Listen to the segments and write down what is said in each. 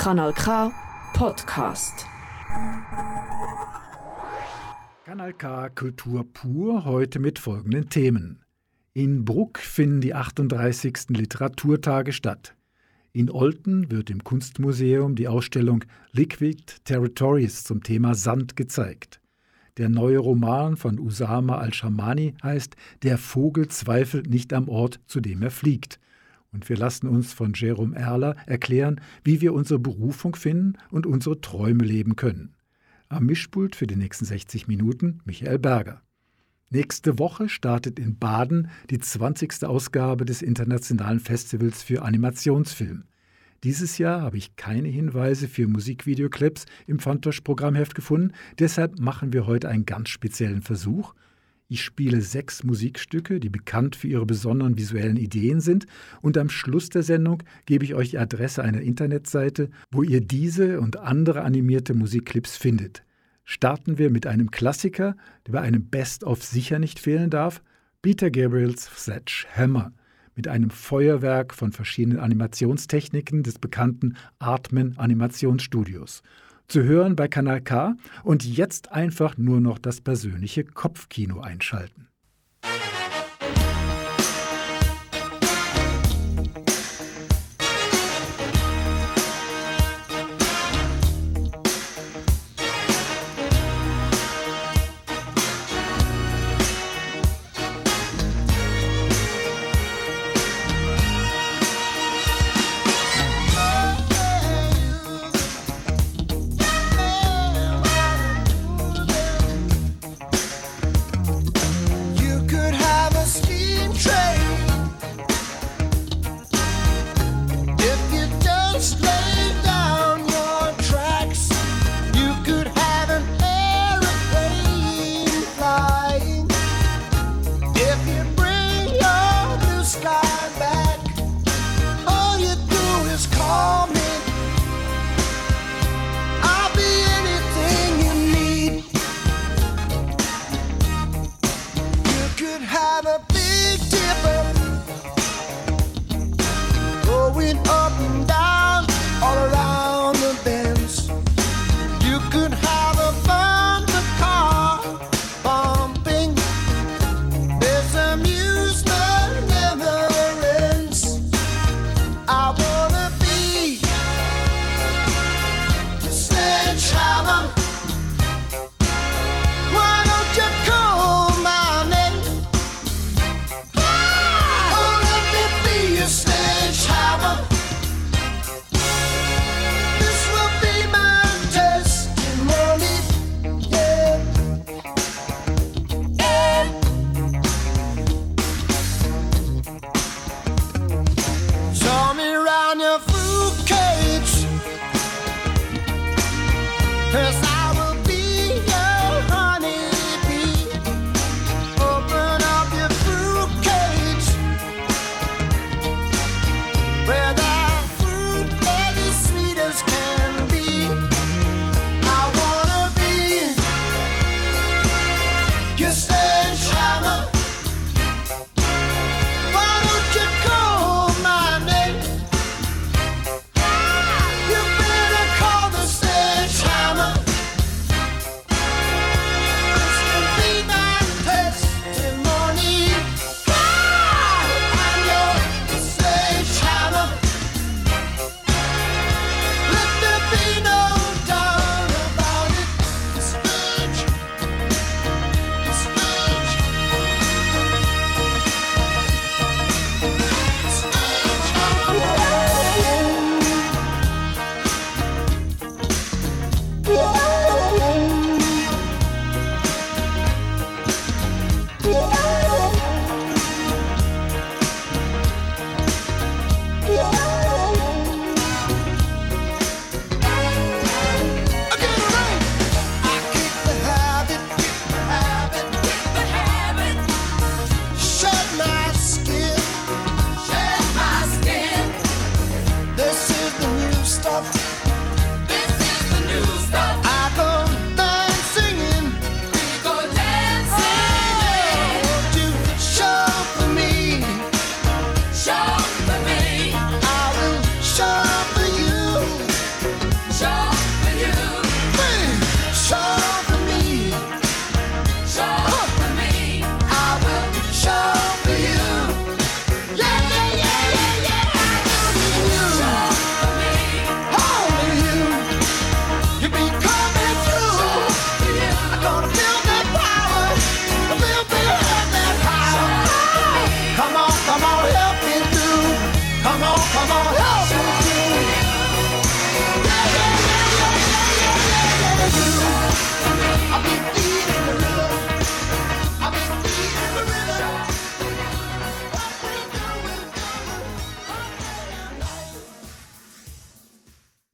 Kanal K Podcast. Kanal K Kultur pur heute mit folgenden Themen. In Bruck finden die 38. Literaturtage statt. In Olten wird im Kunstmuseum die Ausstellung Liquid Territories zum Thema Sand gezeigt. Der neue Roman von Usama al-Shamani heißt Der Vogel zweifelt nicht am Ort, zu dem er fliegt und wir lassen uns von Jerome Erler erklären, wie wir unsere Berufung finden und unsere Träume leben können. Am Mischpult für die nächsten 60 Minuten Michael Berger. Nächste Woche startet in Baden die 20. Ausgabe des Internationalen Festivals für Animationsfilm. Dieses Jahr habe ich keine Hinweise für Musikvideoclips im Fantosch-Programmheft gefunden, deshalb machen wir heute einen ganz speziellen Versuch – ich spiele sechs Musikstücke, die bekannt für ihre besonderen visuellen Ideen sind, und am Schluss der Sendung gebe ich euch die Adresse einer Internetseite, wo ihr diese und andere animierte Musikclips findet. Starten wir mit einem Klassiker, der bei einem Best-of sicher nicht fehlen darf, Peter Gabriels Sledgehammer. Mit einem Feuerwerk von verschiedenen Animationstechniken des bekannten Artman Animationsstudios zu hören bei Kanal K und jetzt einfach nur noch das persönliche Kopfkino einschalten.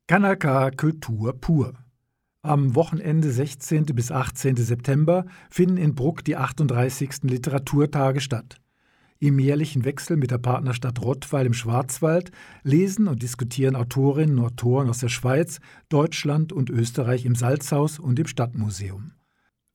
Kanal K Kultur pur. Am Wochenende 16. bis 18. September finden in Bruck die 38. Literaturtage statt. Im jährlichen Wechsel mit der Partnerstadt Rottweil im Schwarzwald lesen und diskutieren Autorinnen und Autoren aus der Schweiz, Deutschland und Österreich im Salzhaus und im Stadtmuseum.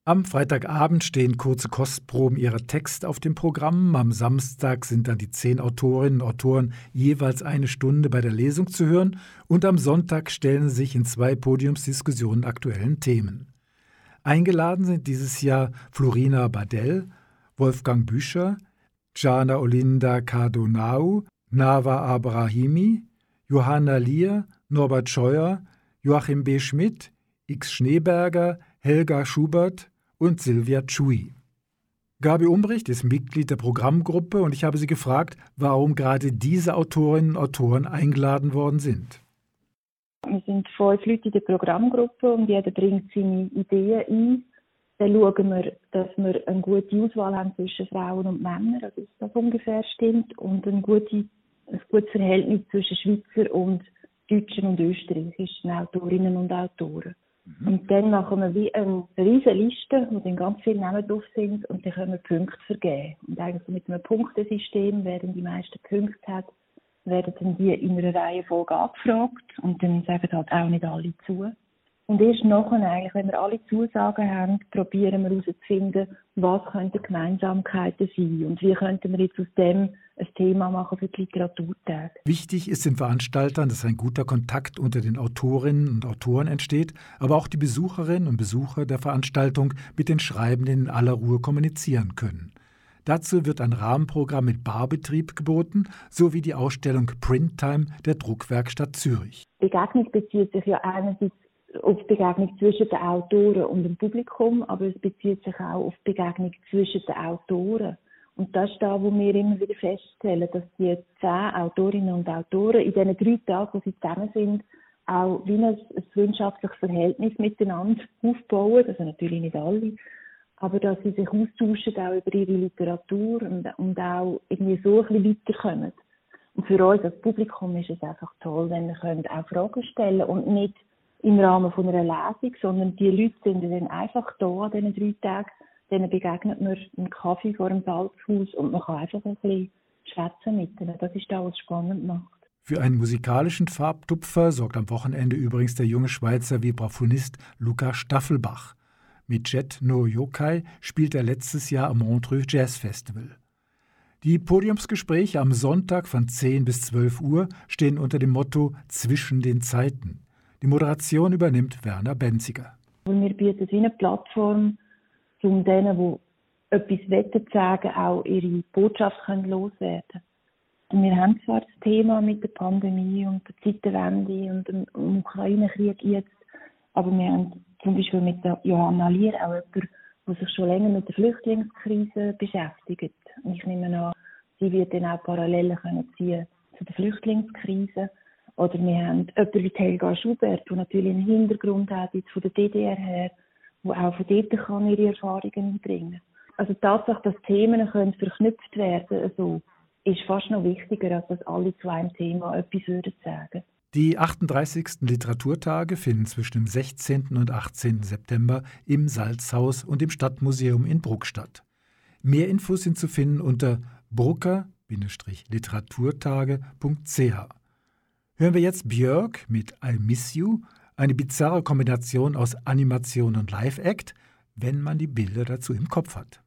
Am Freitagabend stehen kurze Kostproben ihrer Texte auf dem Programm. Am Samstag sind dann die zehn Autorinnen und Autoren jeweils eine Stunde bei der Lesung zu hören und am Sonntag stellen sich in zwei Podiumsdiskussionen aktuellen Themen. Eingeladen sind dieses Jahr Florina Badell, Wolfgang Büscher, Jana Olinda Cardonau, Nava Abrahimi, Johanna Lier, Norbert Scheuer, Joachim B. Schmidt, X. Schneeberger, Helga Schubert, und Silvia Chui. Gabi Umbricht ist Mitglied der Programmgruppe und ich habe sie gefragt, warum gerade diese Autorinnen und Autoren eingeladen worden sind. Wir sind fünf Leute in der Programmgruppe und jeder bringt seine Ideen ein. Dann schauen wir, dass wir eine gute Auswahl haben zwischen Frauen und Männern, also dass das ungefähr stimmt, und ein, gute, ein gutes Verhältnis zwischen Schweizer und Deutschen und Österreichischen Autorinnen und Autoren. Mhm. Und dann machen wir wie eine riesige Liste, wo dann ganz viele Namen drauf sind und dann können wir Punkte vergeben. Und eigentlich mit einem Punktesystem, wer dann die meisten Punkte hat, werden dann die in einer Reihenfolge angefragt und dann sagen halt auch nicht alle zu. Und erst nachher eigentlich, wenn wir alle Zusagen haben, probieren wir herauszufinden, was könnten Gemeinsamkeiten sein und wie könnten wir jetzt aus dem ein Thema machen für die Literaturtage. Wichtig ist den Veranstaltern, dass ein guter Kontakt unter den Autorinnen und Autoren entsteht, aber auch die Besucherinnen und Besucher der Veranstaltung mit den Schreibenden in aller Ruhe kommunizieren können. Dazu wird ein Rahmenprogramm mit Barbetrieb geboten, sowie die Ausstellung Printtime der Druckwerkstatt Zürich. Begegnung bezieht sich ja einerseits auf die Begegnung zwischen den Autoren und dem Publikum, aber es bezieht sich auch auf die Begegnung zwischen den Autoren. Und das ist da, wo wir immer wieder feststellen, dass die zehn Autorinnen und Autoren in diesen drei Tagen, wo sie zusammen sind, auch wie ein, ein freundschaftliches Verhältnis miteinander aufbauen. Also natürlich nicht alle, aber dass sie sich austauschen auch über ihre Literatur und, und auch irgendwie so ein bisschen weiterkommen. Und für uns als Publikum ist es einfach toll, wenn wir auch Fragen stellen und nicht im Rahmen von einer Lesung, sondern die Leute sind dann einfach da an diesen drei Tagen, denen begegnet man einen Kaffee vor dem Salzhaus und man kann einfach ein bisschen schwätzen mit ihnen. Das ist das, was spannend macht. Für einen musikalischen Farbtupfer sorgt am Wochenende übrigens der junge Schweizer Vibraphonist Luca Staffelbach. Mit Jet No Yokai spielt er letztes Jahr am Montreux Jazz Festival. Die Podiumsgespräche am Sonntag von 10 bis 12 Uhr stehen unter dem Motto Zwischen den Zeiten. Die Moderation übernimmt Werner Benziger. Wir bieten eine Plattform, um denen, die etwas wetten sagen, auch ihre Botschaft können loswerden und Wir haben zwar das Thema mit der Pandemie und der Zeitenwende und dem Ukraine-Krieg jetzt, aber wir haben zum Beispiel mit der Johanna Lier auch jemanden, der sich schon länger mit der Flüchtlingskrise beschäftigt. Und ich nehme an, sie wird dann auch Parallelen ziehen zu der Flüchtlingskrise. Oder wir haben jemanden wie Helga Schubert, die natürlich einen Hintergrund hat jetzt von der DDR her, wo auch von dort kann ihre Erfahrungen einbringen Also die Tatsache, dass Themen können verknüpft werden also, ist fast noch wichtiger, als dass alle zu einem Thema etwas würden sagen. Die 38. Literaturtage finden zwischen dem 16. und 18. September im Salzhaus und im Stadtmuseum in Bruck statt. Mehr Infos sind zu finden unter brucker-literaturtage.ch. Hören wir jetzt Björk mit I Miss You, eine bizarre Kombination aus Animation und Live-Act, wenn man die Bilder dazu im Kopf hat.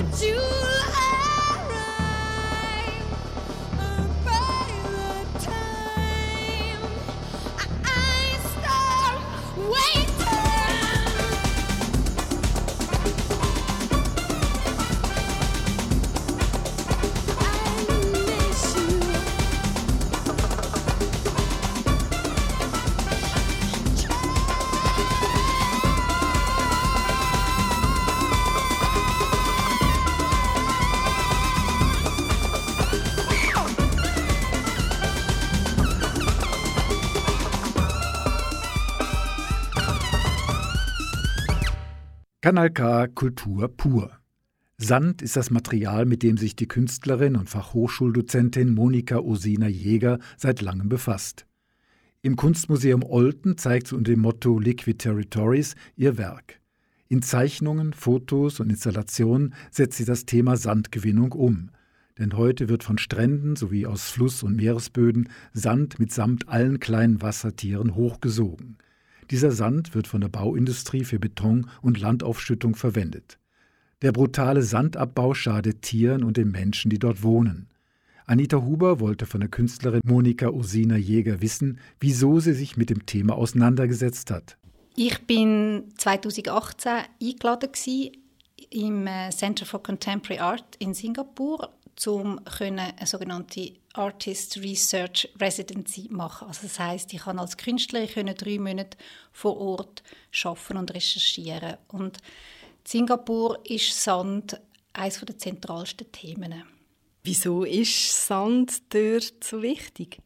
you Kanal K Kultur pur. Sand ist das Material, mit dem sich die Künstlerin und Fachhochschuldozentin Monika Osina Jäger seit langem befasst. Im Kunstmuseum Olten zeigt sie unter dem Motto Liquid Territories ihr Werk. In Zeichnungen, Fotos und Installationen setzt sie das Thema Sandgewinnung um. Denn heute wird von Stränden sowie aus Fluss- und Meeresböden Sand mitsamt allen kleinen Wassertieren hochgesogen. Dieser Sand wird von der Bauindustrie für Beton und Landaufschüttung verwendet. Der brutale Sandabbau schadet Tieren und den Menschen, die dort wohnen. Anita Huber wollte von der Künstlerin Monika Osina Jäger wissen, wieso sie sich mit dem Thema auseinandergesetzt hat. Ich bin 2018 eingeladen im äh, Center for Contemporary Art in Singapur, um eine sogenannte Artist Research Residency machen. Also das heißt, ich kann als Künstlerin können drei Monate vor Ort schaffen und recherchieren. Und Singapur ist Sand eines der zentralsten Themen. Wieso ist Sand dort so wichtig?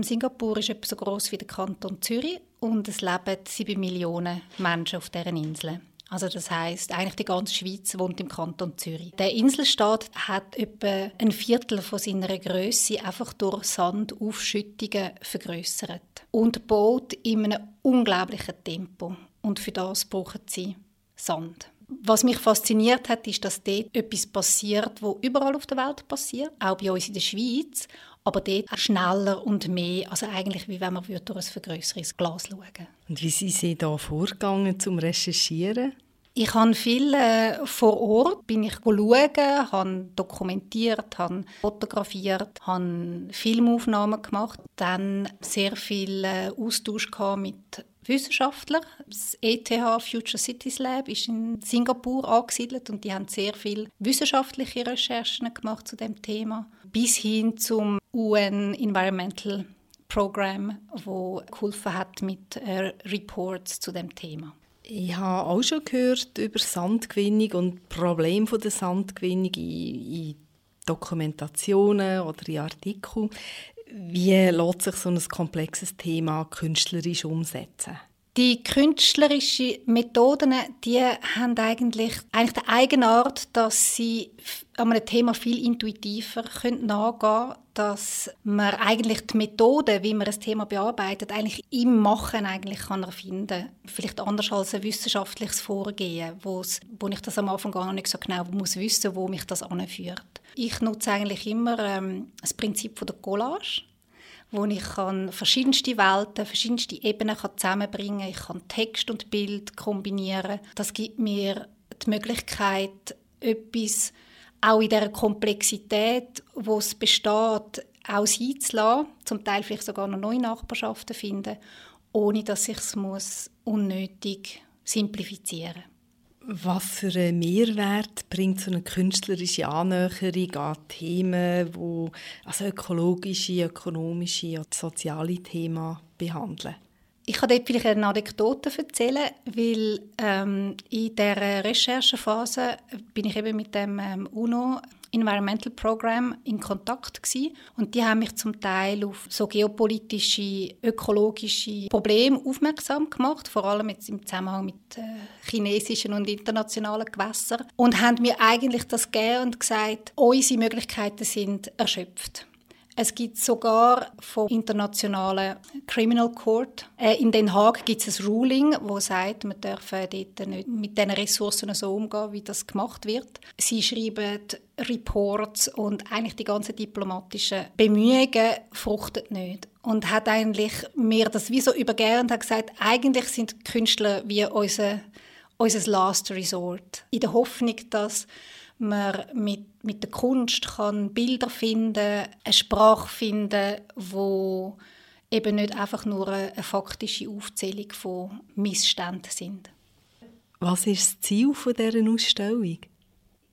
Singapur ist etwa so groß wie der Kanton Zürich und es leben sieben Millionen Menschen auf deren Insel. Also das heißt, eigentlich die ganze Schweiz wohnt im Kanton Zürich. Der Inselstaat hat etwa ein Viertel von seiner Größe einfach durch Sandaufschüttungen vergrößert und baut in einem unglaublichen Tempo. Und für das brauchen sie Sand. Was mich fasziniert hat, ist, dass dort etwas passiert, wo überall auf der Welt passiert, auch bei uns in der Schweiz, aber dort auch schneller und mehr, also eigentlich wie wenn man durch ein vergrößeres Glas schauen würde. Und wie sind Sie da vorgegangen zum Recherchieren? Ich habe viel äh, vor Ort bin ich schauen, habe dokumentiert, habe fotografiert, habe Filmaufnahmen gemacht, dann sehr viel äh, Austausch mit Wissenschaftler. Das ETH Future Cities Lab ist in Singapur angesiedelt und die haben sehr viel wissenschaftliche Recherchen gemacht zu dem Thema, bis hin zum UN Environmental Program, wo geholfen hat mit äh, Reports zu dem Thema. Ich habe auch schon gehört über Sandgewinnung und Probleme der Sandgewinnung in, in Dokumentationen oder in Artikeln. Wie lässt sich so ein komplexes Thema künstlerisch umsetzen? Die künstlerischen Methoden, die haben eigentlich, eigentlich die Eigenart, dass sie an einem Thema viel intuitiver nachgehen können, dass man eigentlich die Methode, wie man ein Thema bearbeitet, eigentlich im Machen eigentlich kann erfinden Vielleicht anders als ein wissenschaftliches Vorgehen, wo ich das am Anfang gar nicht so genau muss wissen, wo mich das anführt. Ich nutze eigentlich immer ähm, das Prinzip von der Collage wo ich kann verschiedenste Welten, verschiedenste Ebenen kann zusammenbringen kann. Ich kann Text und Bild kombinieren. Das gibt mir die Möglichkeit, etwas auch in der Komplexität, wo es besteht, auch sein zu lassen, zum Teil vielleicht sogar noch neue Nachbarschaften finden, ohne dass ich es unnötig simplifizieren muss. Was für einen Mehrwert bringt so eine künstlerische Annäherung an Themen, die also ökologische, ökonomische und soziale Themen behandeln? Ich kann dort vielleicht eine Anekdote erzählen, weil ähm, in der Recherchephase bin ich eben mit dem ähm, UNO Environmental Program in Kontakt gewesen. und die haben mich zum Teil auf so geopolitische, ökologische Probleme aufmerksam gemacht, vor allem jetzt im Zusammenhang mit äh, chinesischen und internationalen Gewässern und haben mir eigentlich das gegeben und gesagt, unsere Möglichkeiten sind erschöpft. Es gibt sogar vom internationalen Criminal Court. Äh, in Den Haag gibt es ein Ruling, wo sagt, man dürfe dort nicht mit diesen Ressourcen so umgehen, wie das gemacht wird. Sie schreiben Reports und eigentlich die ganzen diplomatischen Bemühungen fruchten nicht. Und hat eigentlich mir das wie so übergeben und hat gesagt, eigentlich sind Künstler wie unser, unser Last Resort. In der Hoffnung, dass man mit, mit der Kunst kann Bilder finden, eine Sprache finden, wo eben nicht einfach nur eine, eine faktische Aufzählung von Missständen sind. Was ist das Ziel von dieser Ausstellung?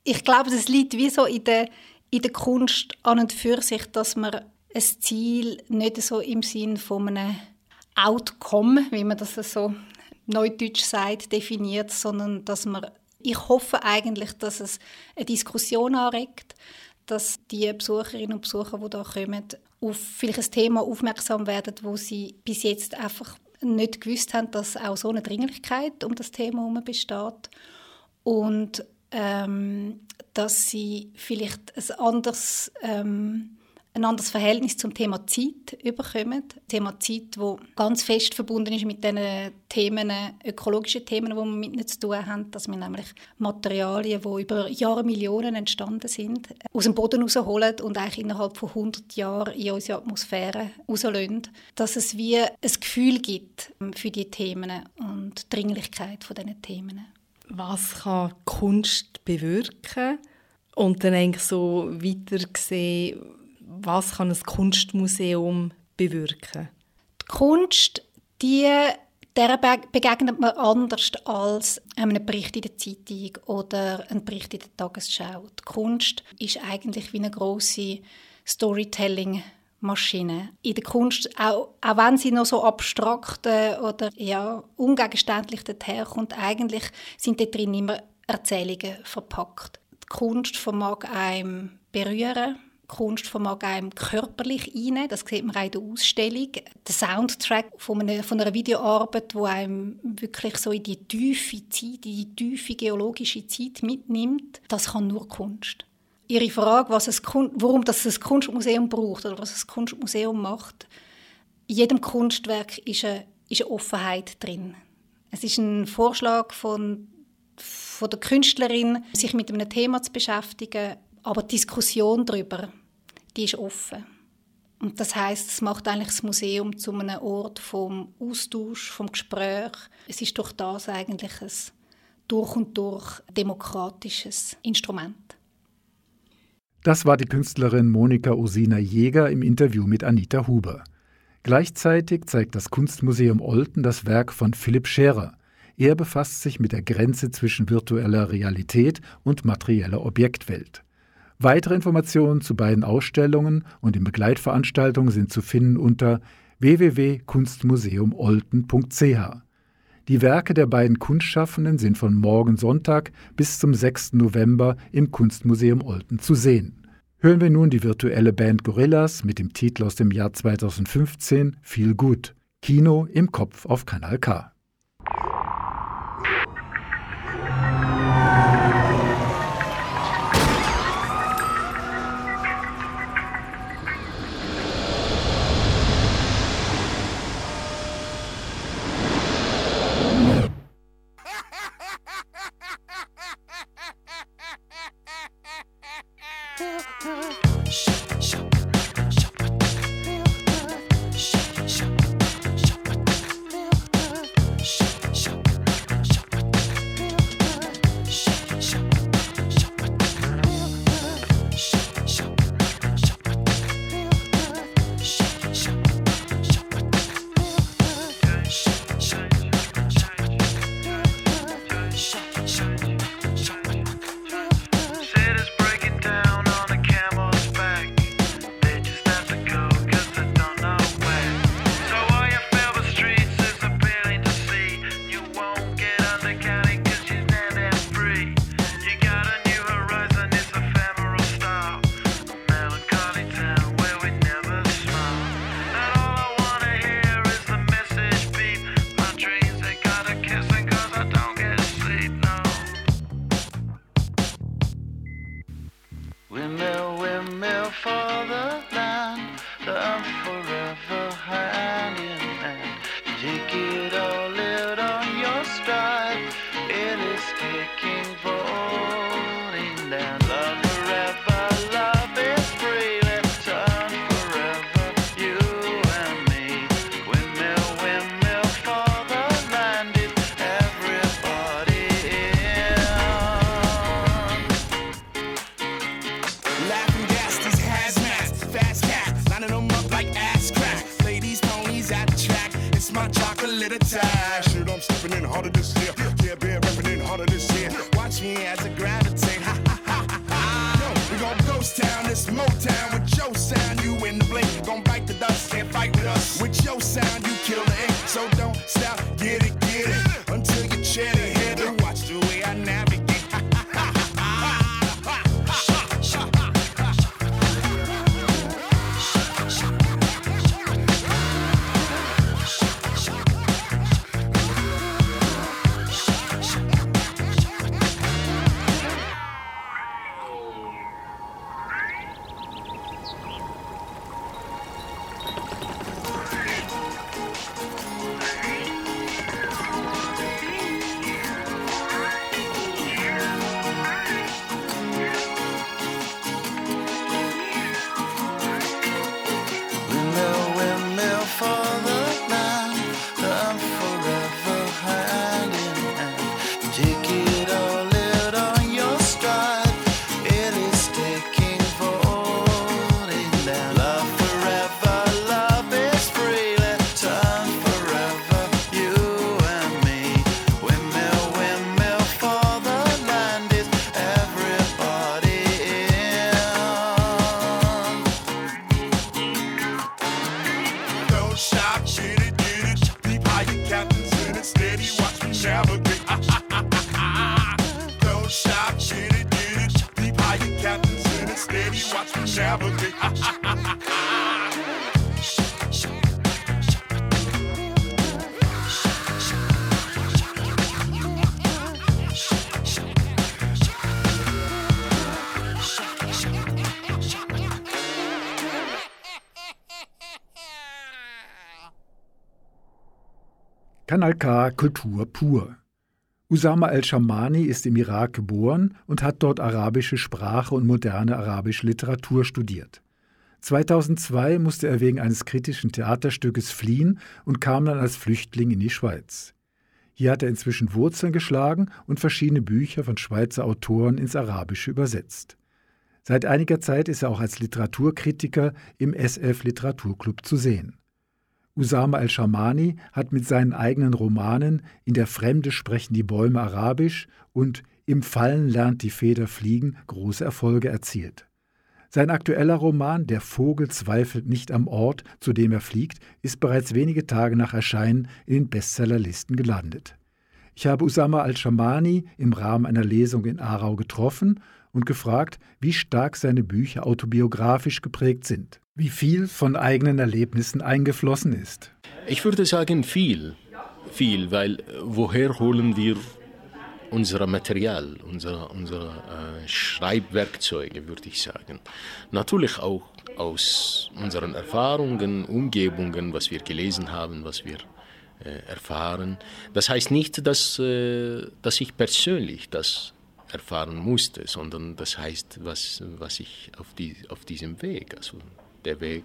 Ich glaube, das liegt wie so in der, in der Kunst an und für sich, dass man ein Ziel nicht so im Sinn von einem Outcome, wie man das so neudeutsch sagt, definiert, sondern dass man ich hoffe eigentlich, dass es eine Diskussion anregt, dass die Besucherinnen und Besucher, die da kommen, auf vielleicht ein Thema aufmerksam werden, wo sie bis jetzt einfach nicht gewusst haben, dass auch so eine Dringlichkeit um das Thema herum besteht. und ähm, dass sie vielleicht ein anderes ähm, ein anderes Verhältnis zum Thema Zeit überkommen. Thema Zeit, wo ganz fest verbunden ist mit den Themen, ökologischen Themen, die wir mit ihnen zu tun haben, dass wir nämlich Materialien, die über Jahre, Millionen entstanden sind, aus dem Boden rausholen und eigentlich innerhalb von 100 Jahren in unsere Atmosphäre rauslösen. Dass es wie ein Gefühl gibt für die Themen und die Dringlichkeit von diesen Themen. Was kann Kunst bewirken? Und dann eigentlich so weiter gesehen, was kann ein Kunstmuseum bewirken? Die Kunst, die, der begegnet man anders als einem Bericht in der Zeitung oder einem Bericht in der Tagesschau. Die Kunst ist eigentlich wie eine große Storytelling Maschine. In der Kunst, auch, auch wenn sie noch so abstrakt oder ja, ungegenständlich daherkommt, eigentlich sind da drin immer Erzählungen verpackt. Die Kunst vermag einem berühren, Kunst vermag einem körperlich einnehmen. Das sieht man auch in der Ausstellung. Der Soundtrack von einer, von einer Videoarbeit, wo einem wirklich so in die tiefe Zeit, in die tiefe geologische Zeit mitnimmt, das kann nur Kunst. Ihre Frage, was es, warum das ein Kunstmuseum braucht oder was ein Kunstmuseum macht, in jedem Kunstwerk ist eine, ist eine Offenheit drin. Es ist ein Vorschlag von, von der Künstlerin, sich mit einem Thema zu beschäftigen, aber die Diskussion darüber, die ist offen. Und das heißt, es macht eigentlich das Museum zu einem Ort vom Austausch, vom Gespräch. Es ist durch das eigentlich ein durch und durch demokratisches Instrument. Das war die Künstlerin Monika Osina Jäger im Interview mit Anita Huber. Gleichzeitig zeigt das Kunstmuseum Olten das Werk von Philipp Scherer. Er befasst sich mit der Grenze zwischen virtueller Realität und materieller Objektwelt. Weitere Informationen zu beiden Ausstellungen und den Begleitveranstaltungen sind zu finden unter www.kunstmuseumolten.ch. Die Werke der beiden Kunstschaffenden sind von morgen Sonntag bis zum 6. November im Kunstmuseum Olten zu sehen. Hören wir nun die virtuelle Band Gorillas mit dem Titel aus dem Jahr 2015 Viel gut. Kino im Kopf auf Kanal K. Kanal K Kultur pur. Usama al-Shamani ist im Irak geboren und hat dort arabische Sprache und moderne arabische Literatur studiert. 2002 musste er wegen eines kritischen Theaterstückes fliehen und kam dann als Flüchtling in die Schweiz. Hier hat er inzwischen Wurzeln geschlagen und verschiedene Bücher von Schweizer Autoren ins Arabische übersetzt. Seit einiger Zeit ist er auch als Literaturkritiker im SF Literaturclub zu sehen. Usama al-Shamani hat mit seinen eigenen Romanen In der Fremde sprechen die Bäume Arabisch und Im Fallen lernt die Feder fliegen große Erfolge erzielt. Sein aktueller Roman Der Vogel zweifelt nicht am Ort, zu dem er fliegt, ist bereits wenige Tage nach Erscheinen in den Bestsellerlisten gelandet. Ich habe Usama al-Shamani im Rahmen einer Lesung in Aarau getroffen und gefragt, wie stark seine Bücher autobiografisch geprägt sind wie viel von eigenen Erlebnissen eingeflossen ist. Ich würde sagen viel, viel, weil äh, woher holen wir unser Material, unsere, unsere äh, Schreibwerkzeuge, würde ich sagen. Natürlich auch aus unseren Erfahrungen, Umgebungen, was wir gelesen haben, was wir äh, erfahren. Das heißt nicht, dass, äh, dass ich persönlich das erfahren musste, sondern das heißt, was, was ich auf, die, auf diesem Weg, also der Weg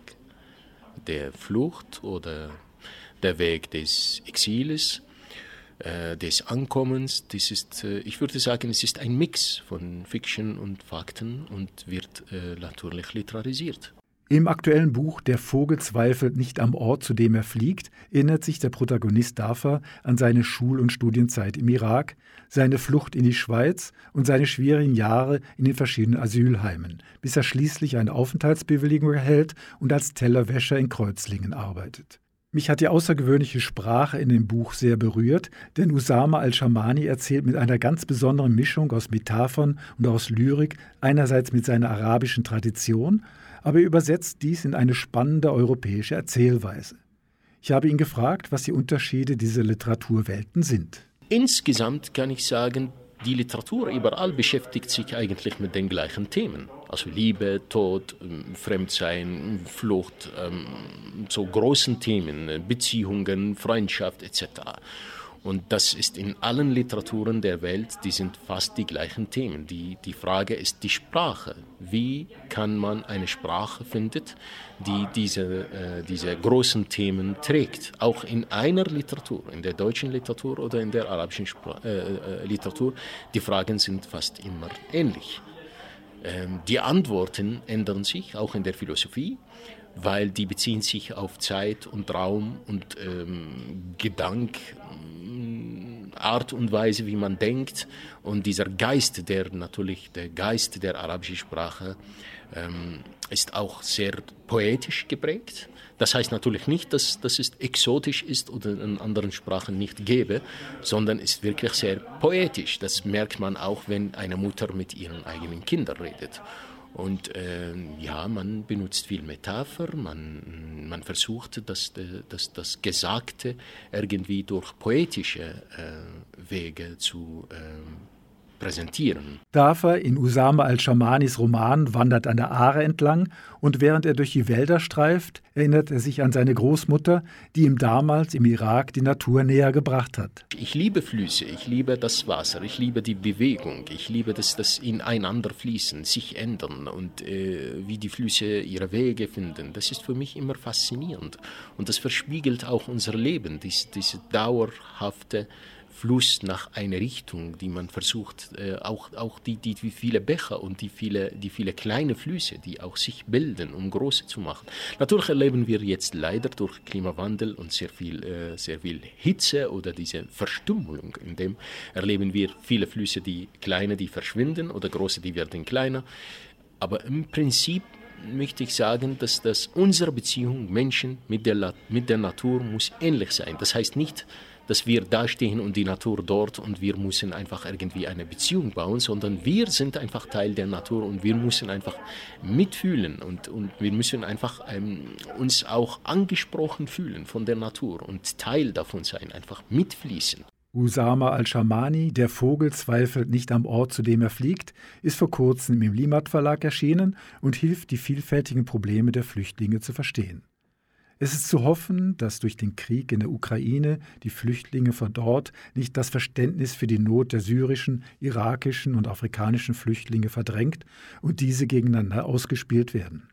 der Flucht oder der Weg des Exiles, äh, des Ankommens. Das ist, äh, ich würde sagen, es ist ein Mix von Fiction und Fakten und wird äh, natürlich literarisiert. Im aktuellen Buch Der Vogel zweifelt nicht am Ort, zu dem er fliegt, erinnert sich der Protagonist Dafa an seine Schul- und Studienzeit im Irak, seine Flucht in die Schweiz und seine schwierigen Jahre in den verschiedenen Asylheimen, bis er schließlich eine Aufenthaltsbewilligung erhält und als Tellerwäscher in Kreuzlingen arbeitet. Mich hat die außergewöhnliche Sprache in dem Buch sehr berührt, denn Usama al-Shamani erzählt mit einer ganz besonderen Mischung aus Metaphern und aus Lyrik, einerseits mit seiner arabischen Tradition, aber er übersetzt dies in eine spannende europäische Erzählweise. Ich habe ihn gefragt, was die Unterschiede dieser Literaturwelten sind. Insgesamt kann ich sagen, die Literatur überall beschäftigt sich eigentlich mit den gleichen Themen. Also Liebe, Tod, ähm, Fremdsein, Flucht, ähm, so großen Themen, Beziehungen, Freundschaft etc. Und das ist in allen Literaturen der Welt, die sind fast die gleichen Themen. Die, die Frage ist die Sprache. Wie kann man eine Sprache finden, die diese, äh, diese großen Themen trägt? Auch in einer Literatur, in der deutschen Literatur oder in der arabischen Spra äh, äh, Literatur, die Fragen sind fast immer ähnlich. Ähm, die Antworten ändern sich, auch in der Philosophie weil die beziehen sich auf Zeit und Raum und ähm, Gedank, Art und Weise, wie man denkt. Und dieser Geist, der natürlich, der Geist der arabischen Sprache, ähm, ist auch sehr poetisch geprägt. Das heißt natürlich nicht, dass, dass es exotisch ist oder in anderen Sprachen nicht gäbe, sondern ist wirklich sehr poetisch. Das merkt man auch, wenn eine Mutter mit ihren eigenen Kindern redet. Und äh, ja, man benutzt viel Metapher, man, man versucht, das, das, das Gesagte irgendwie durch poetische äh, Wege zu äh, präsentieren. Dafer in Usama al-Shamanis Roman wandert an der Aare entlang und während er durch die Wälder streift, erinnert er sich an seine Großmutter, die ihm damals im Irak die Natur näher gebracht hat. Ich liebe Flüsse, ich liebe das Wasser, ich liebe die Bewegung, ich liebe das, das ineinander fließen, sich ändern und äh, wie die Flüsse ihre Wege finden. Das ist für mich immer faszinierend und das verspiegelt auch unser Leben, dies, diese dauerhafte Fluss nach einer Richtung, die man versucht, äh, auch, auch die, die, die viele Bäche und die viele, die viele kleine Flüsse, die auch sich bilden, um große zu machen. Natürlich erleben wir jetzt leider durch Klimawandel und sehr viel, äh, sehr viel Hitze oder diese Verstümmelung, in dem erleben wir viele Flüsse, die kleine, die verschwinden oder große, die werden kleiner. Aber im Prinzip möchte ich sagen, dass das unsere Beziehung Menschen mit der, mit der Natur muss ähnlich sein. Das heißt nicht, dass wir da stehen und die Natur dort und wir müssen einfach irgendwie eine Beziehung bauen, sondern wir sind einfach Teil der Natur und wir müssen einfach mitfühlen und, und wir müssen einfach ähm, uns auch angesprochen fühlen von der Natur und Teil davon sein, einfach mitfließen. Usama al-Shamani, Der Vogel zweifelt nicht am Ort, zu dem er fliegt, ist vor kurzem im Limat Verlag erschienen und hilft, die vielfältigen Probleme der Flüchtlinge zu verstehen. Es ist zu hoffen, dass durch den Krieg in der Ukraine die Flüchtlinge von dort nicht das Verständnis für die Not der syrischen, irakischen und afrikanischen Flüchtlinge verdrängt und diese gegeneinander ausgespielt werden.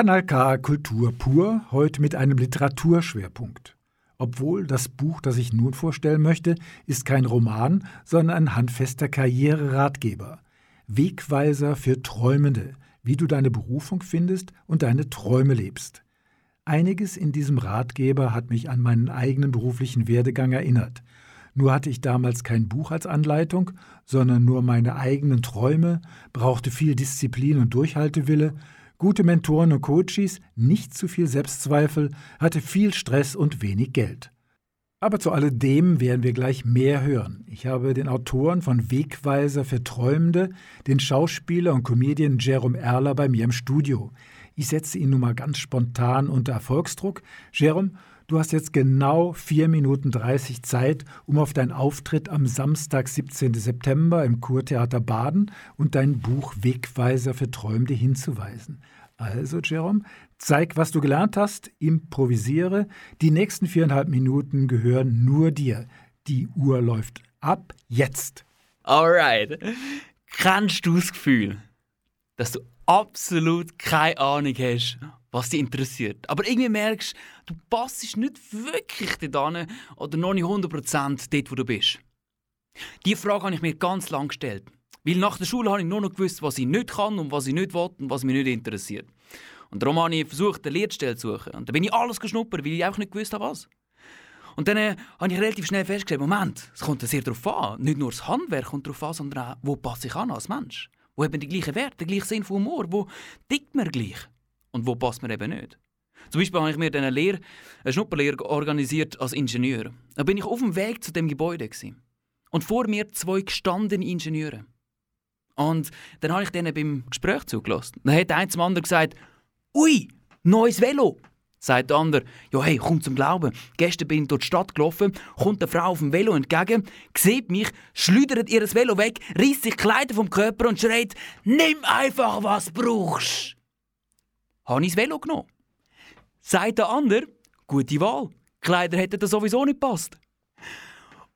Kanal K Kultur pur, heute mit einem Literaturschwerpunkt. Obwohl das Buch, das ich nun vorstellen möchte, ist kein Roman, sondern ein handfester Karriereratgeber. Wegweiser für Träumende, wie du deine Berufung findest und deine Träume lebst. Einiges in diesem Ratgeber hat mich an meinen eigenen beruflichen Werdegang erinnert. Nur hatte ich damals kein Buch als Anleitung, sondern nur meine eigenen Träume, brauchte viel Disziplin und Durchhaltewille, gute Mentoren und Coaches, nicht zu viel Selbstzweifel, hatte viel Stress und wenig Geld. Aber zu alledem werden wir gleich mehr hören. Ich habe den Autoren von Wegweiser für Träumende, den Schauspieler und Comedian Jerome Erler bei mir im Studio. Ich setze ihn nun mal ganz spontan unter Erfolgsdruck. Jerome, du hast jetzt genau 4 Minuten 30 Zeit, um auf deinen Auftritt am Samstag, 17. September im Kurtheater Baden und dein Buch Wegweiser für Träumende hinzuweisen. Also, Jerome, zeig, was du gelernt hast, improvisiere. Die nächsten viereinhalb Minuten gehören nur dir. Die Uhr läuft ab jetzt. Alright. Kennst du das Gefühl, dass du absolut keine Ahnung hast, was dich interessiert. Aber irgendwie merkst du, passt nicht wirklich dort oder noch nicht 100% dort, wo du bist. Diese Frage habe ich mir ganz lange gestellt. Weil nach der Schule habe ich nur noch gewusst, was ich nicht kann und was ich nicht will und was mich nicht interessiert. Und darum habe ich versucht, eine Lehrstelle zu suchen. Und da bin ich alles geschnuppert, weil ich auch nicht gewusst habe, was. Und dann äh, habe ich relativ schnell festgestellt, Moment, es kommt sehr darauf an. Nicht nur das Handwerk kommt darauf an, sondern auch, wo passe ich an als Mensch. Wo hat man die gleichen Werte, den gleichen Sinn von Humor? Wo tickt man gleich? Und wo passt man eben nicht? Zum Beispiel habe ich mir eine, Lehre, eine Schnupperlehre organisiert als Ingenieur. Da bin ich auf dem Weg zu dem Gebäude. Gewesen. Und vor mir zwei gestandene Ingenieure. Und dann habe ich denen beim Gespräch zugelassen. Dann hat ein zum anderen gesagt, «Ui, neues Velo!» Sagt der andere, «Ja hey, komm zum Glauben. Gestern bin ich durch die Stadt gelaufen, kommt eine Frau auf dem Velo entgegen, sieht mich, schleudert ihr Velo weg, reißt sich Kleider vom Körper und schreit, «Nimm einfach, was brauchst!» Habe ich das Velo genommen. Sagt der andere, «Gute Wahl. Kleider hätten das sowieso nicht passt.»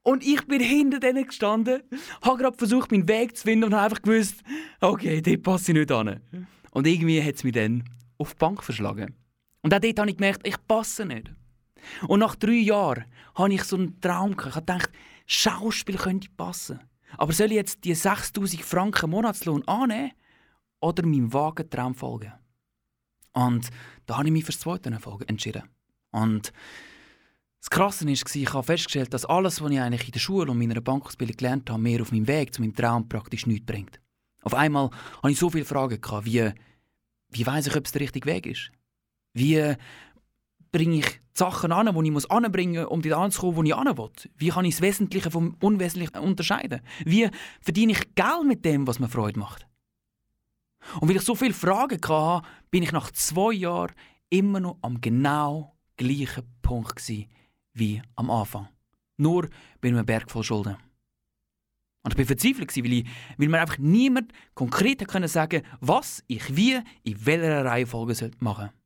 Und ich bin hinter denen gestanden, habe gerade versucht, meinen Weg zu finden und habe einfach gewusst, okay, dort passe ich nicht an. Und irgendwie hat es mich dann auf die Bank verschlagen. Und auch dort habe ich gemerkt, ich passe nicht. Und nach drei Jahren habe ich so einen Traum gehabt. Ich habe gedacht, Schauspiel könnte passen. Aber soll ich jetzt die 6000 Franken Monatslohn annehmen oder meinem vagen Traum folgen? Und da habe ich mich für das zweite entschieden. Und das Krasse war, ich habe festgestellt, dass alles, was ich eigentlich in der Schule und meiner Bankausbildung gelernt habe, mir auf meinem Weg zu meinem Traum praktisch nichts bringt. Auf einmal hatte ich so viele Fragen, wie, wie weiß ich, ob es der richtige Weg ist? Wie bringe ich die Sachen an, die ich muss anbringen muss, um dort anzukommen, wo ich hin will? Wie kann ich das Wesentliche vom Unwesentlichen unterscheiden? Wie verdiene ich Geld mit dem, was mir Freude macht? Und weil ich so viele Fragen hatte, bin ich nach zwei Jahren immer noch am genau gleichen Punkt wie am Anfang. Nur bin ich einem Berg voll Schulden. Und ich war verzweifelt, weil, weil mir einfach niemand konkret können sagen was ich wie in welcher Reihenfolge machen sollte.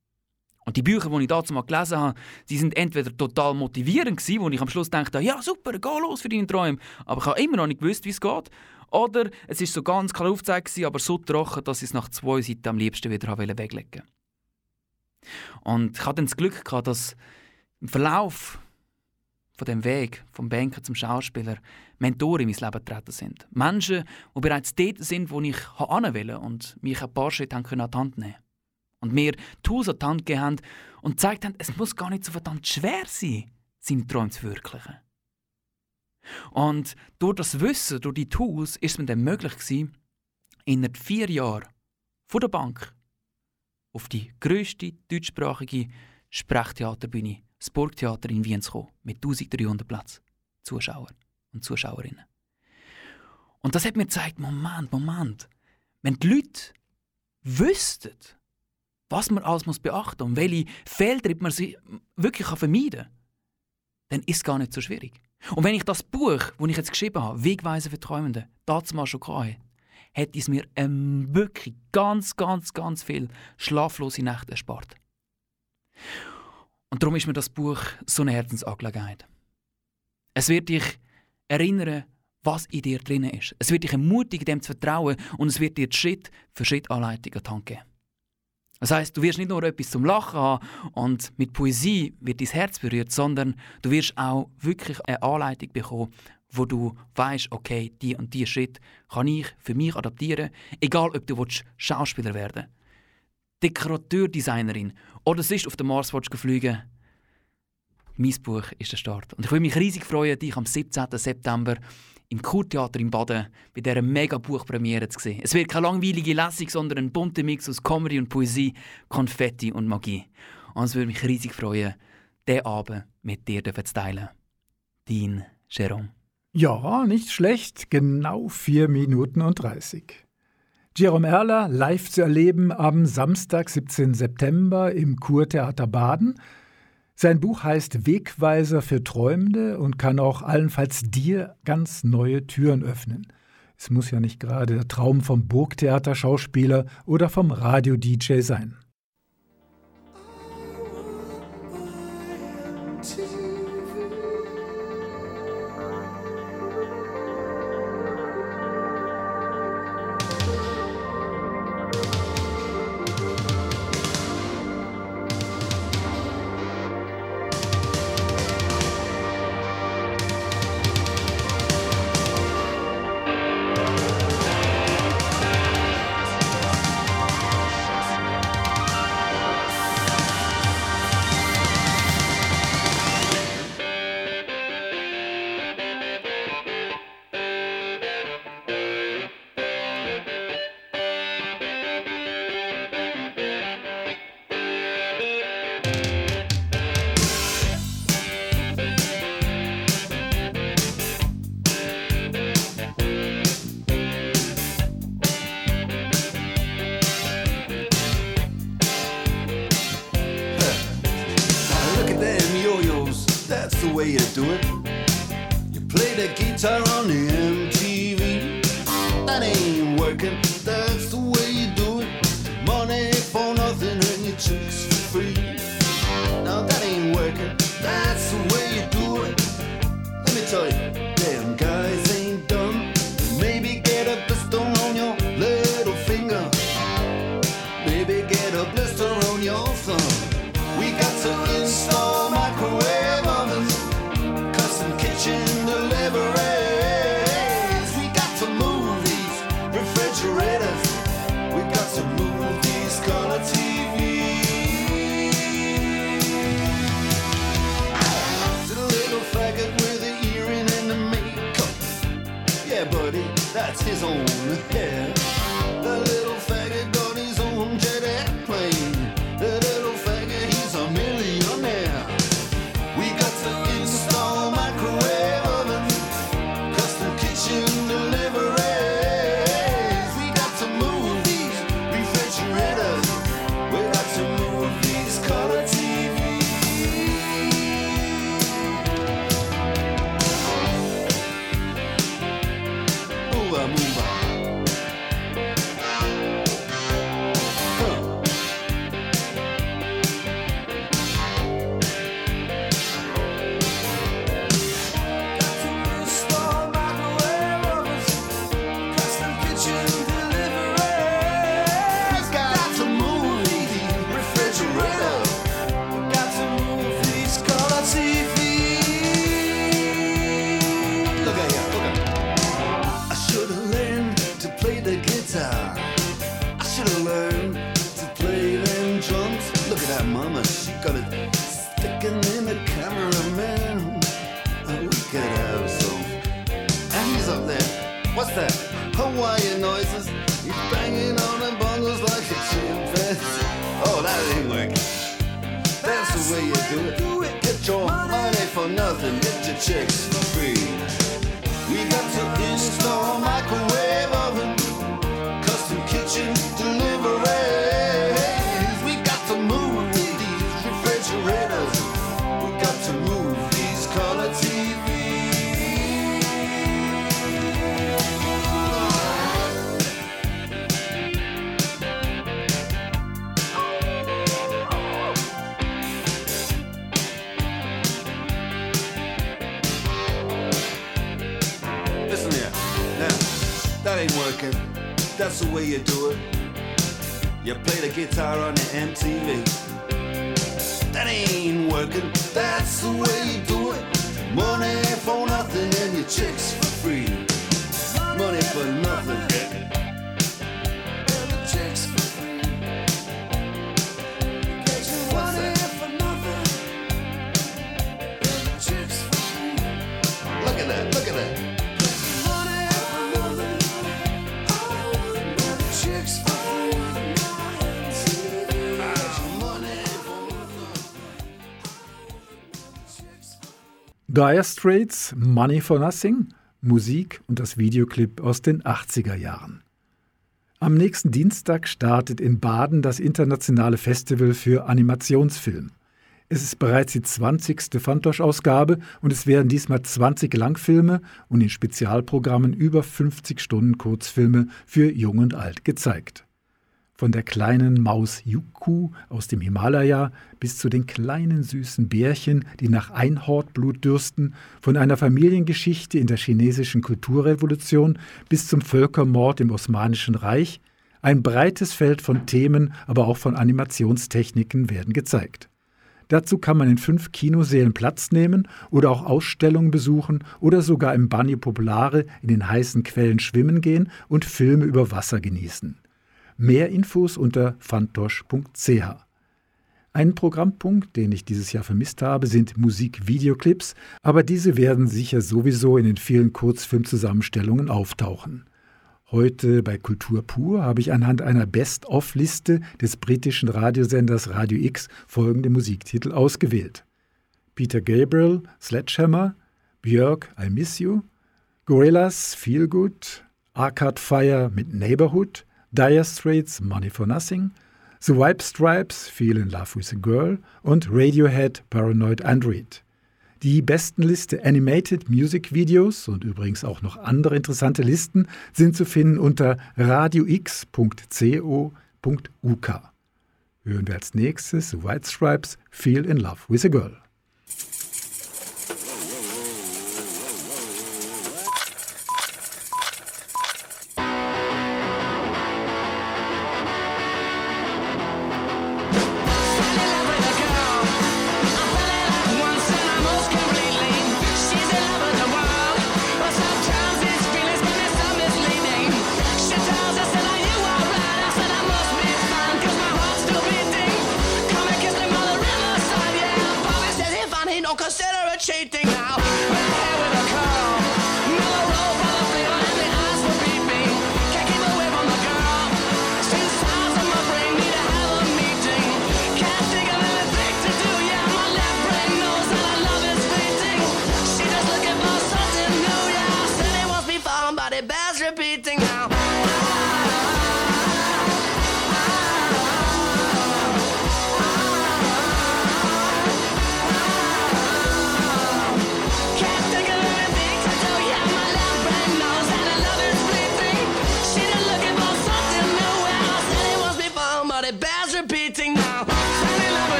Und die Bücher, die ich dazu mal gelesen habe, die sind entweder total motivierend wo ich am Schluss dachte, ja super, geh los für deine Träume. Aber ich habe immer noch nicht gewusst, wie es geht. Oder es ist so ganz klar aufgezeigt, aber so trocken, dass ich es nach zwei Seiten am liebsten wieder weglegen wollte. Und ich hatte dann das Glück gehabt, dass im Verlauf von dem Weg vom Banker zum Schauspieler Mentoren in mein Leben getreten sind. Menschen, die bereits dort sind, wo ich hin will und mich ein paar Schritte an die Hand nehmen Und mir Tools an die Hand gegeben haben und gezeigt haben, es muss gar nicht so verdammt schwer sein, seine Träume zu verwirklichen. Und durch das Wissen, durch die Tools, ist es mir dann möglich gewesen, innerhalb vier Jahren von der Bank auf die grösste deutschsprachige Sprechtheaterbühne das Burgtheater in Wien zu kommen, mit 1300 Platz Zuschauer und Zuschauerinnen. Und das hat mir gezeigt, Moment, Moment, wenn die Leute wüssten, was man alles muss beachten und welche Fehltritte man sie wirklich vermeiden kann, dann ist es gar nicht so schwierig. Und wenn ich das Buch, das ich jetzt geschrieben habe, Wegweise für Träumende, dazu mal schon hatte, hätte es mir ähm, wirklich ganz, ganz, ganz viel schlaflose Nächte erspart. Und darum ist mir das Buch so eine Herzensangelegenheit. Es wird dich erinnern, was in dir drin ist. Es wird dich ermutigen, dem zu vertrauen und es wird dir Schritt für Schritt Anleitung an die Hand geben. Das heißt, du wirst nicht nur etwas zum Lachen haben und mit Poesie wird dein Herz berührt, sondern du wirst auch wirklich eine Anleitung bekommen, wo du weißt, okay, die und die Schritt kann ich für mich adaptieren, egal ob du Schauspieler werden Dekorateur, Designerin oder sonst auf den Mars fliegen mein Buch ist der Start. Und ich würde mich riesig freuen, dich am 17. September im Kurtheater in Baden bei dieser mega Buchpremiere zu sehen. Es wird keine langweilige Lesung, sondern ein bunter Mix aus Comedy und Poesie, Konfetti und Magie. Und es würde mich riesig freuen, diesen Abend mit dir zu teilen. Dein Jerome. Ja, nicht schlecht. Genau 4 Minuten und 30. Jerome Erler live zu erleben am Samstag, 17. September im Kurtheater Baden. Sein Buch heißt Wegweiser für Träumende und kann auch allenfalls dir ganz neue Türen öffnen. Es muss ja nicht gerade der Traum vom Burgtheaterschauspieler oder vom Radio-DJ sein. that's his own. Yeah. Dire Straits, Money for Nothing, Musik und das Videoclip aus den 80er Jahren. Am nächsten Dienstag startet in Baden das internationale Festival für Animationsfilm. Es ist bereits die 20. Fantosch-Ausgabe und es werden diesmal 20 Langfilme und in Spezialprogrammen über 50 Stunden Kurzfilme für Jung und Alt gezeigt. Von der kleinen Maus Yuku aus dem Himalaya bis zu den kleinen süßen Bärchen, die nach Einhornblut dürsten, von einer Familiengeschichte in der chinesischen Kulturrevolution bis zum Völkermord im Osmanischen Reich, ein breites Feld von Themen, aber auch von Animationstechniken werden gezeigt. Dazu kann man in fünf Kinosälen Platz nehmen oder auch Ausstellungen besuchen oder sogar im Bagno Popolare in den heißen Quellen schwimmen gehen und Filme über Wasser genießen. Mehr Infos unter fantosch.ch. Ein Programmpunkt, den ich dieses Jahr vermisst habe, sind Musikvideoclips, aber diese werden sicher sowieso in den vielen Kurzfilmzusammenstellungen auftauchen. Heute bei Kultur pur habe ich anhand einer Best-of-Liste des britischen Radiosenders Radio X folgende Musiktitel ausgewählt. Peter Gabriel, Sledgehammer, Björk, I Miss You, Gorillas, Feel Good, Arcade Fire mit Neighborhood, Dire Straits, Money for Nothing, The Wipe Stripes, Feel in Love with a Girl und Radiohead, Paranoid Android. Die besten Liste Animated Music Videos und übrigens auch noch andere interessante Listen sind zu finden unter radiox.co.uk. Hören wir als nächstes The White Stripes, Feel in Love with a Girl.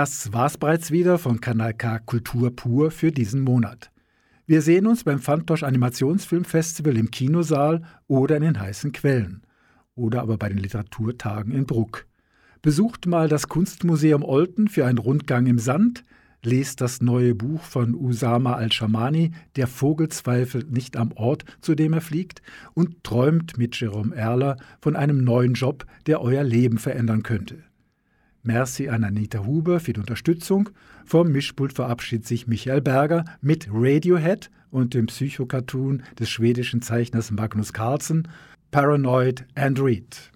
Das war's bereits wieder von Kanal K Kultur pur für diesen Monat. Wir sehen uns beim Fantosch Animationsfilmfestival im Kinosaal oder in den heißen Quellen. Oder aber bei den Literaturtagen in Bruck. Besucht mal das Kunstmuseum Olten für einen Rundgang im Sand, lest das neue Buch von Usama al-Shamani, Der Vogel zweifelt nicht am Ort, zu dem er fliegt, und träumt mit Jerome Erler von einem neuen Job, der euer Leben verändern könnte. Merci an Anita Huber für die Unterstützung. Vom Mischpult verabschiedet sich Michael Berger mit Radiohead und dem Psychocartoon des schwedischen Zeichners Magnus Carlsen, Paranoid Android.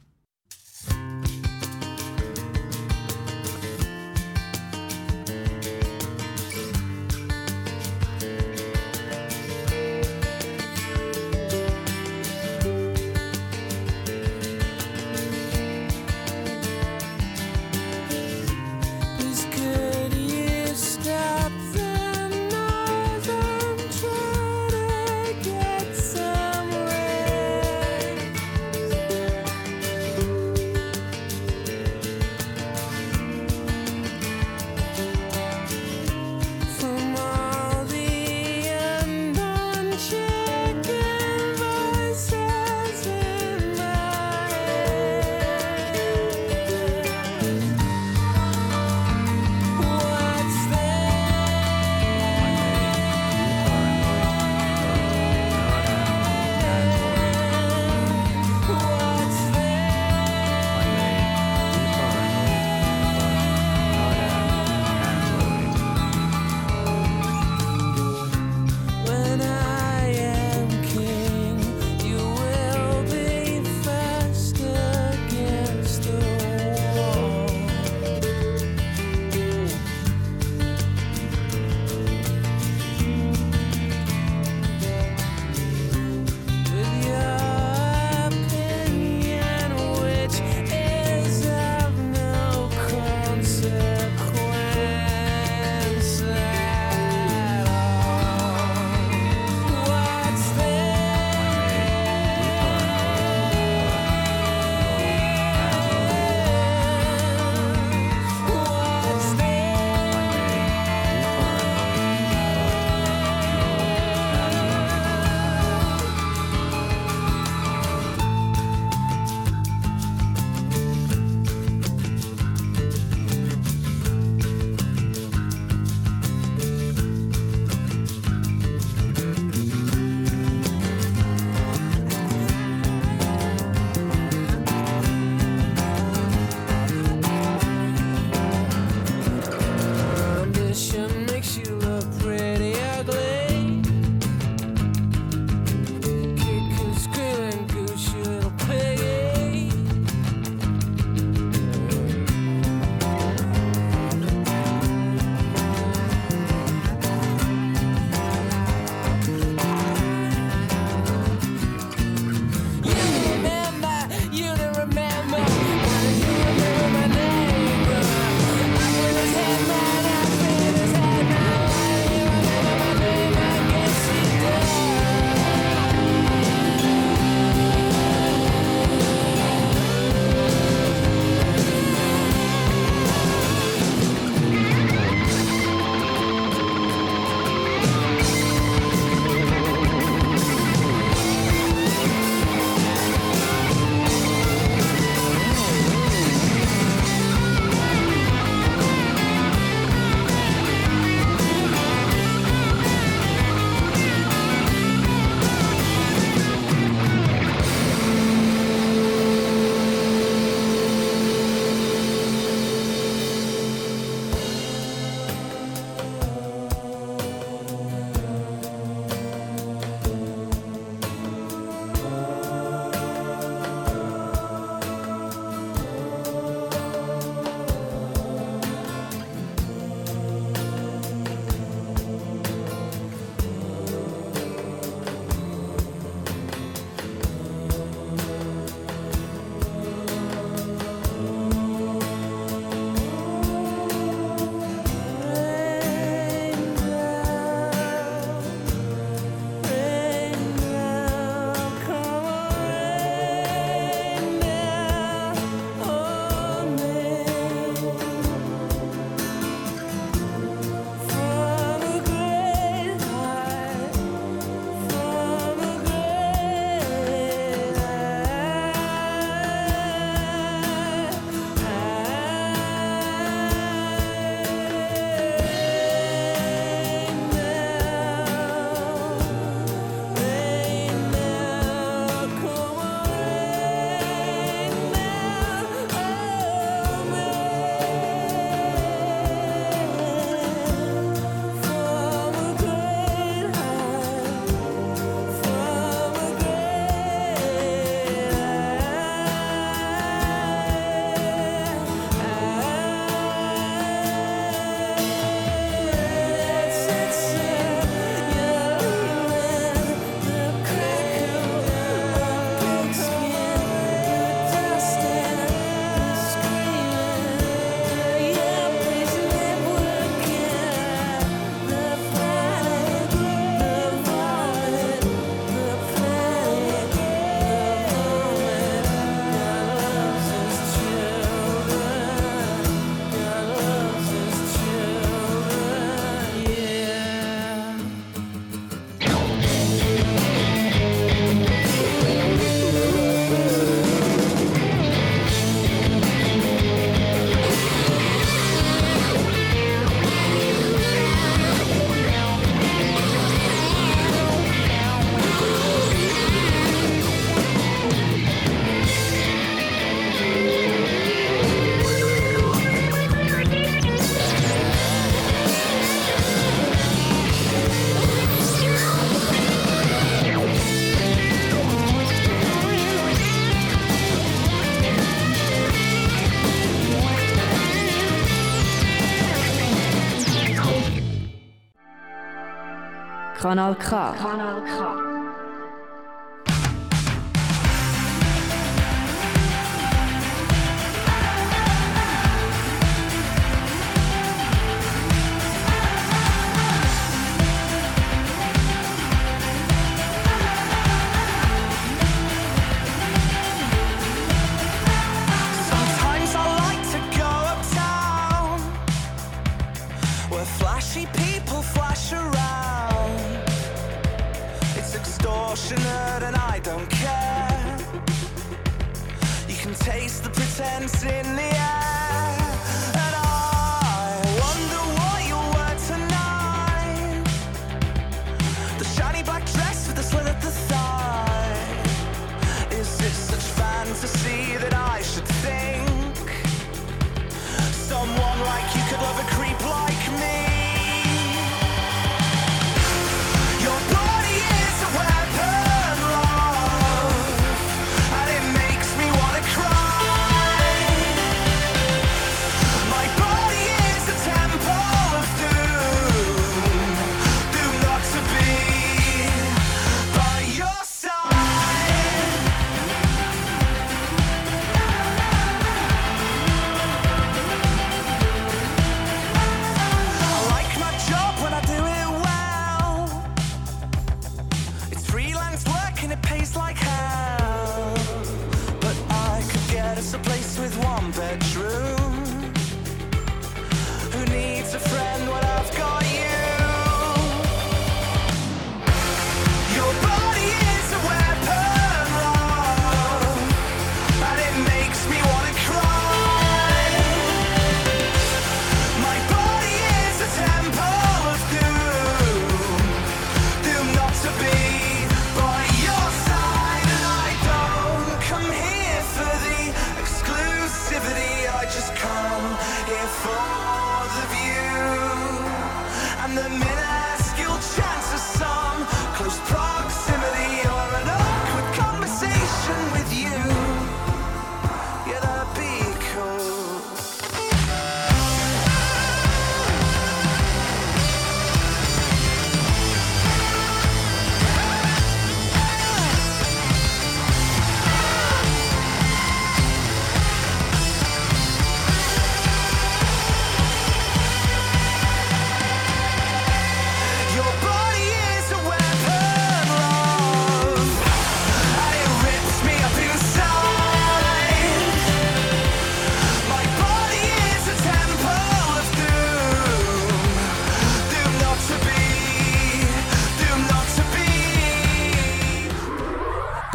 Kanal K. Kanal K.